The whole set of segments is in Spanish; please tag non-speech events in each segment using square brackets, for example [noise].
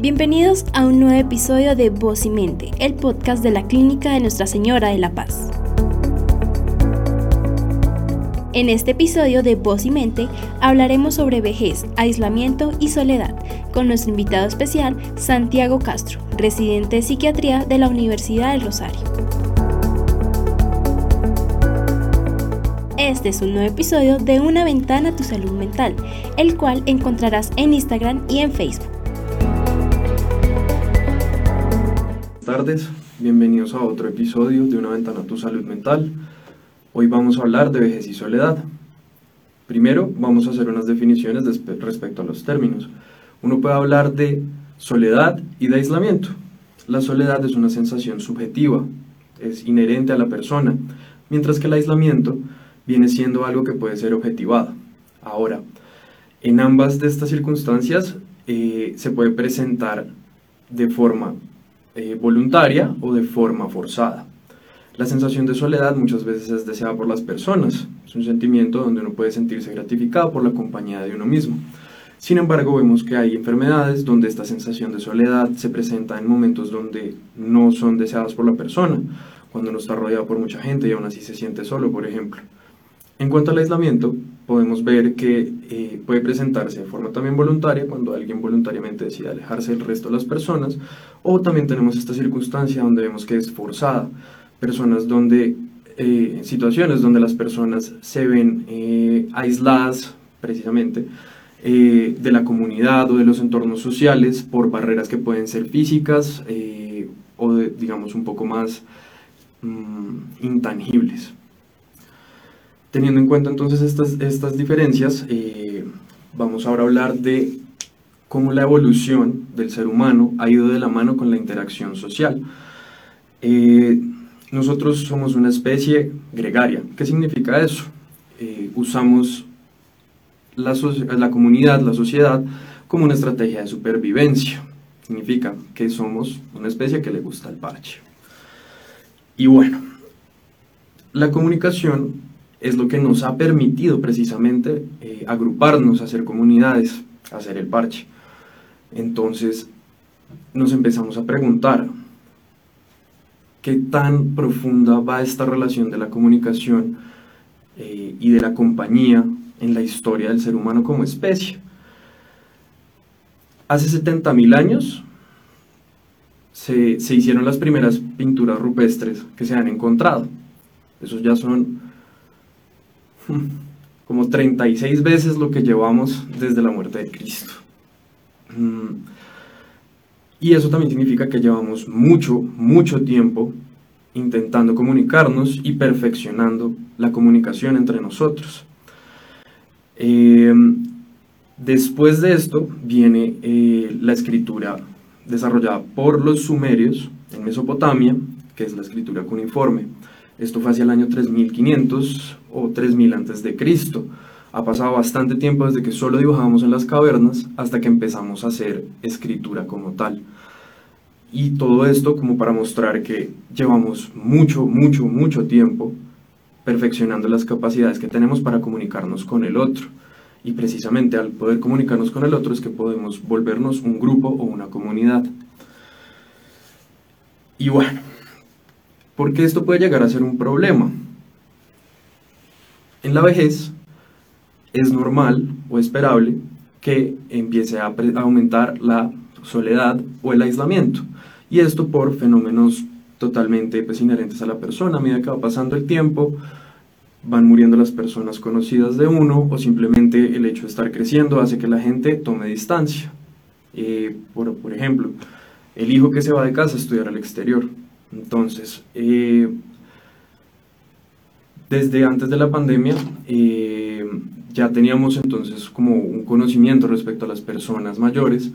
Bienvenidos a un nuevo episodio de Voz y Mente, el podcast de la Clínica de Nuestra Señora de la Paz. En este episodio de Voz y Mente hablaremos sobre vejez, aislamiento y soledad, con nuestro invitado especial, Santiago Castro, residente de psiquiatría de la Universidad del Rosario. Este es un nuevo episodio de Una ventana a tu salud mental, el cual encontrarás en Instagram y en Facebook. Tardes, bienvenidos a otro episodio de Una ventana a tu salud mental. Hoy vamos a hablar de vejez y soledad. Primero vamos a hacer unas definiciones respecto a los términos. Uno puede hablar de soledad y de aislamiento. La soledad es una sensación subjetiva, es inherente a la persona, mientras que el aislamiento viene siendo algo que puede ser objetivado. Ahora, en ambas de estas circunstancias eh, se puede presentar de forma eh, voluntaria o de forma forzada. La sensación de soledad muchas veces es deseada por las personas. Es un sentimiento donde uno puede sentirse gratificado por la compañía de uno mismo. Sin embargo, vemos que hay enfermedades donde esta sensación de soledad se presenta en momentos donde no son deseadas por la persona, cuando uno está rodeado por mucha gente y aún así se siente solo, por ejemplo. En cuanto al aislamiento, podemos ver que eh, puede presentarse de forma también voluntaria cuando alguien voluntariamente decide alejarse del resto de las personas, o también tenemos esta circunstancia donde vemos que es forzada, personas donde, eh, situaciones donde las personas se ven eh, aisladas precisamente de la comunidad o de los entornos sociales por barreras que pueden ser físicas o digamos un poco más mm, intangibles. Teniendo en cuenta entonces estas, estas diferencias, vamos ahora a hablar de cómo la evolución del ser humano ha ido de la mano con la interacción social. Nosotros somos una especie gregaria. ¿Qué significa eso? Eh, usamos la, la comunidad, la sociedad, como una estrategia de supervivencia. Significa que somos una especie que le gusta el parche. Y bueno, la comunicación es lo que nos ha permitido precisamente eh, agruparnos, hacer comunidades, hacer el parche. Entonces nos empezamos a preguntar, qué tan profunda va esta relación de la comunicación eh, y de la compañía en la historia del ser humano como especie. Hace 70.000 años se, se, hicieron las primeras pinturas rupestres que se han encontrado. Esos ya son [laughs] como 36 veces lo que llevamos desde la muerte de Cristo. Mm, y eso también significa que llevamos mucho, mucho tiempo intentando comunicarnos y perfeccionando la comunicación entre nosotros. Eh, después de esto viene eh, la escritura desarrollada por los sumerios en Mesopotamia, que es la escritura cuneiforme. Esto fue hacia el año 3500 o 3000 antes de Cristo. Ha pasado bastante tiempo desde que solo dibujábamos en las cavernas hasta que empezamos a hacer escritura como tal. Y todo esto como para mostrar que llevamos mucho, mucho, mucho tiempo perfeccionando las capacidades que tenemos para comunicarnos con el otro. Y precisamente al poder comunicarnos con el otro es que podemos volvernos un grupo o una comunidad. Y bueno, ¿por qué esto puede llegar a ser un problema? En la vejez es normal o esperable que empiece a aumentar la soledad o el aislamiento. Y esto por fenómenos totalmente pues, inherentes a la persona. A medida que va pasando el tiempo, van muriendo las personas conocidas de uno o simplemente el hecho de estar creciendo hace que la gente tome distancia. Eh, por, por, ejemplo, el hijo que se va de casa a estudiar al exterior. Entonces, eh, desde antes de la pandemia, eh, ya teníamos entonces como un conocimiento respecto a las personas mayores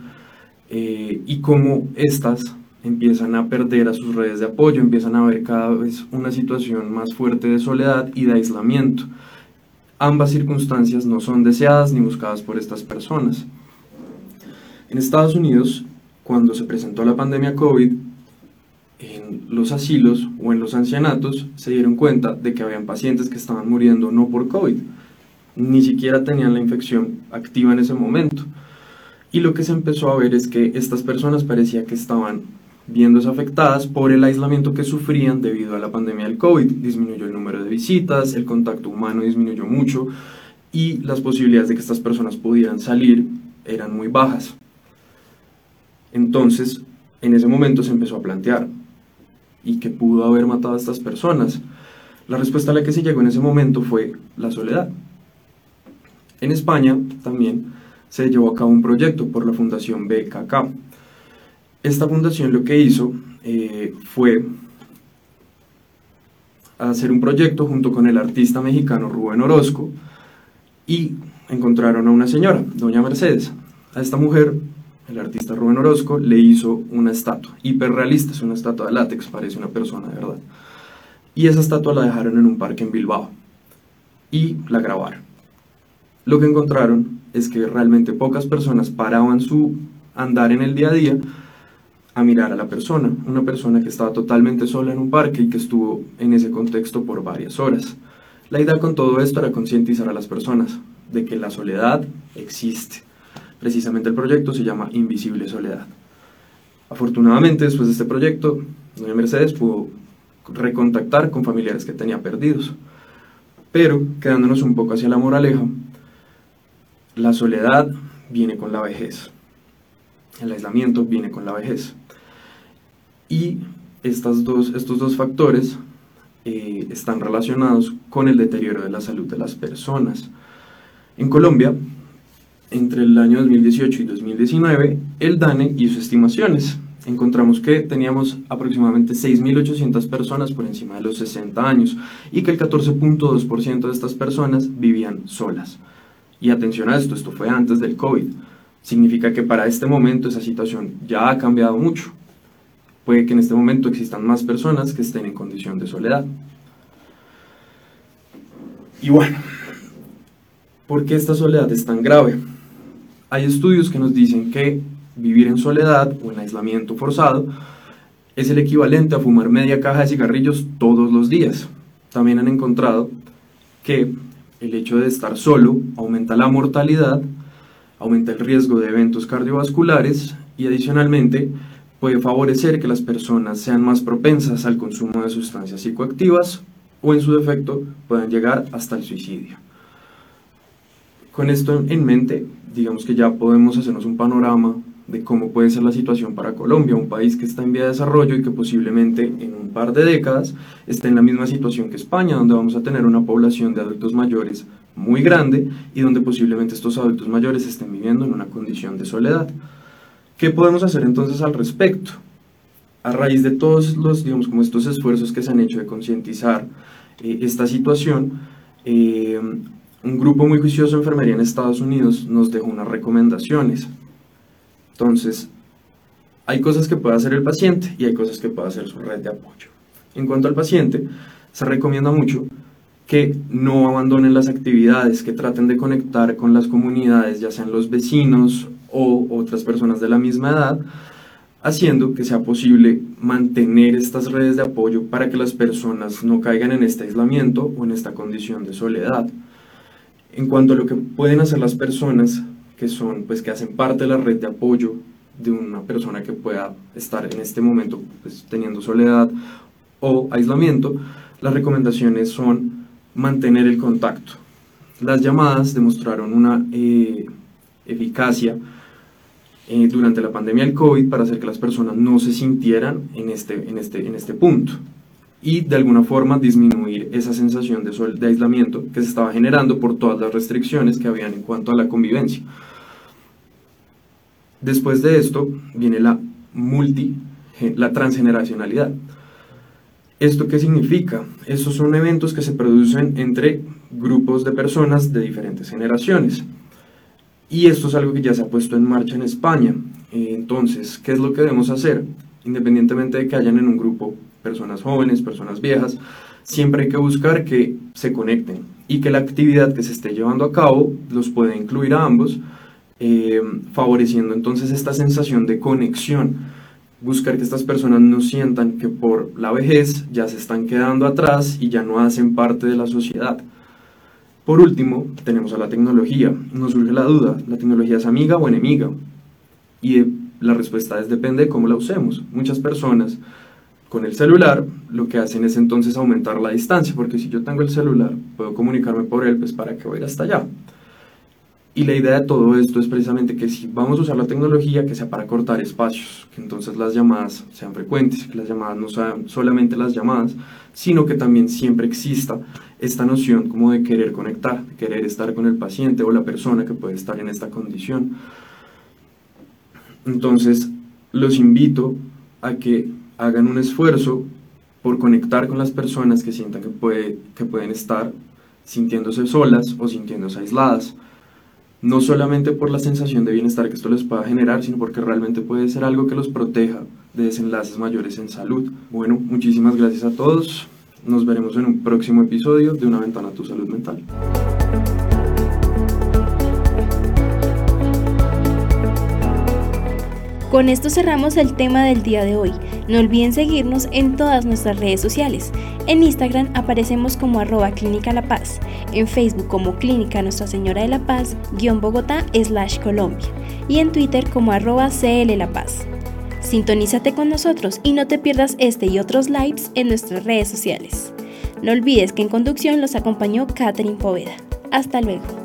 eh, y cómo estas empiezan a perder a sus redes de apoyo, empiezan a ver cada vez una situación más fuerte de soledad y de aislamiento. Ambas circunstancias no son deseadas ni buscadas por estas personas. En Estados Unidos, cuando se presentó la pandemia COVID, los asilos o en los ancianatos se dieron cuenta de que habían pacientes que estaban muriendo no por COVID, ni siquiera tenían la infección activa en ese momento, Y lo que se empezó a ver es que estas personas parecía que estaban viéndose afectadas por el aislamiento que sufrían debido a la pandemia del COVID. Disminuyó el número de visitas, el contacto humano disminuyó mucho y las posibilidades de que estas personas pudieran salir eran muy bajas. Entonces, en ese momento se empezó a plantear, ¿y qué pudo haber matado a estas personas? La respuesta a la que se llegó en ese momento fue la soledad. En España también se llevó a cabo un proyecto por la Fundación BKK. Esta fundación lo que hizo eh, fue hacer un proyecto junto con el artista mexicano Rubén Orozco y encontraron a una señora, doña Mercedes. A esta mujer el artista Rubén Orozco le hizo una estatua, hiperrealista, es una estatua de látex, parece una persona de verdad. Y esa estatua la dejaron en un parque en Bilbao y la grabaron. Lo que encontraron es que realmente pocas personas paraban su andar en el día a día a mirar a la persona, una persona que estaba totalmente sola en un parque y que estuvo en ese contexto por varias horas. La idea con todo esto era concientizar a las personas de que la soledad existe Precisamente el proyecto se llama Invisible Soledad. Afortunadamente, después de este proyecto, doña Mercedes pudo recontactar con familiares que tenía perdidos. Pero, quedándonos un poco hacia la moraleja, la soledad viene con la vejez. El aislamiento viene con la vejez. Y estas dos, estos dos factores eh, están relacionados con el deterioro de la salud de las personas. En Colombia, entre el año 2018 y 2019, el DANE hizo estimaciones. Encontramos que teníamos aproximadamente 6.800 personas por encima de los 60 años y que el 14.2% de estas personas vivían solas. Y atención a esto, esto fue antes del COVID. Significa que para este momento esa situación ya ha cambiado mucho. Puede que en este momento existan más personas que estén en condición de soledad. Y bueno, ¿por qué esta soledad es tan grave? Hay estudios que nos dicen que vivir en soledad o en aislamiento forzado es el equivalente a fumar media caja de cigarrillos todos los días. También han encontrado que el hecho de estar solo aumenta la mortalidad, aumenta el riesgo de eventos cardiovasculares y adicionalmente puede favorecer que las personas sean más propensas al consumo de sustancias psicoactivas o en su defecto puedan llegar hasta el suicidio. Con esto en mente, digamos que ya podemos hacernos un panorama de cómo puede ser la situación para Colombia, un país que está en vía de desarrollo y que posiblemente en un par de décadas esté en la misma situación que España, donde vamos a tener una población de adultos mayores muy grande y donde posiblemente estos adultos mayores estén viviendo en una condición de soledad. ¿Qué podemos hacer entonces al respecto? A raíz de todos los, digamos, como estos esfuerzos que se han hecho de concientizar eh, esta situación, eh, un grupo muy juicioso de enfermería en Estados Unidos nos dejó unas recomendaciones. Entonces, hay cosas que puede hacer el paciente y hay cosas que puede hacer su red de apoyo. En cuanto al paciente, se recomienda mucho que no abandonen las actividades, que traten de conectar con las comunidades, ya sean los vecinos o otras personas de la misma edad, haciendo que sea posible mantener estas redes de apoyo para que las personas no caigan en este aislamiento o en esta condición de soledad. En cuanto a lo que pueden hacer las personas que son, pues que hacen parte de la red de apoyo de una persona que pueda estar en este momento pues, teniendo soledad o aislamiento, las recomendaciones son mantener el contacto. Las llamadas demostraron una eh, eficacia eh, durante la pandemia del COVID para hacer que las personas no se sintieran en este, en este, en este punto y de alguna forma disminuir esa sensación de, de aislamiento que se estaba generando por todas las restricciones que habían en cuanto a la convivencia. Después de esto viene la multi, la transgeneracionalidad. ¿Esto qué significa? Estos son eventos que se producen entre grupos de personas de diferentes generaciones. Y esto es algo que ya se ha puesto en marcha en España. Entonces, ¿qué es lo que debemos hacer? Independientemente de que hayan en un grupo personas jóvenes, personas viejas, siempre hay que buscar que se conecten y que la actividad que se esté llevando a cabo los pueda incluir a ambos, eh, favoreciendo entonces esta sensación de conexión. Buscar que estas personas no sientan que por la vejez ya se están quedando atrás y ya no hacen parte de la sociedad. Por último, tenemos a la tecnología. Nos surge la duda, ¿la tecnología es amiga o enemiga? Y la respuesta es depende de cómo la usemos. Muchas personas con el celular lo que hacen es entonces aumentar la distancia, porque si yo tengo el celular, puedo comunicarme por él, pues para que voy a ir hasta allá. Y la idea de todo esto es precisamente que si vamos a usar la tecnología, que sea para cortar espacios, que entonces las llamadas sean frecuentes, que las llamadas no sean solamente las llamadas, sino que también siempre exista esta noción como de querer conectar, de querer estar con el paciente o la persona que puede estar en esta condición. Entonces, los invito a que hagan un esfuerzo por conectar con las personas que sientan que, puede, que pueden estar sintiéndose solas o sintiéndose aisladas no solamente por la sensación de bienestar que esto les pueda generar, sino porque realmente puede ser algo que los proteja de desenlaces mayores en salud. Bueno, muchísimas gracias a todos. Nos veremos en un próximo episodio de Una ventana a tu salud mental. Con esto cerramos el tema del día de hoy. No olviden seguirnos en todas nuestras redes sociales. En Instagram aparecemos como arroba Clínica La Paz, en Facebook como Clínica Nuestra Señora de la Paz, guion Bogotá slash Colombia, y en Twitter como arroba CL La Paz. Sintonízate con nosotros y no te pierdas este y otros lives en nuestras redes sociales. No olvides que en conducción los acompañó Catherine Poveda. Hasta luego.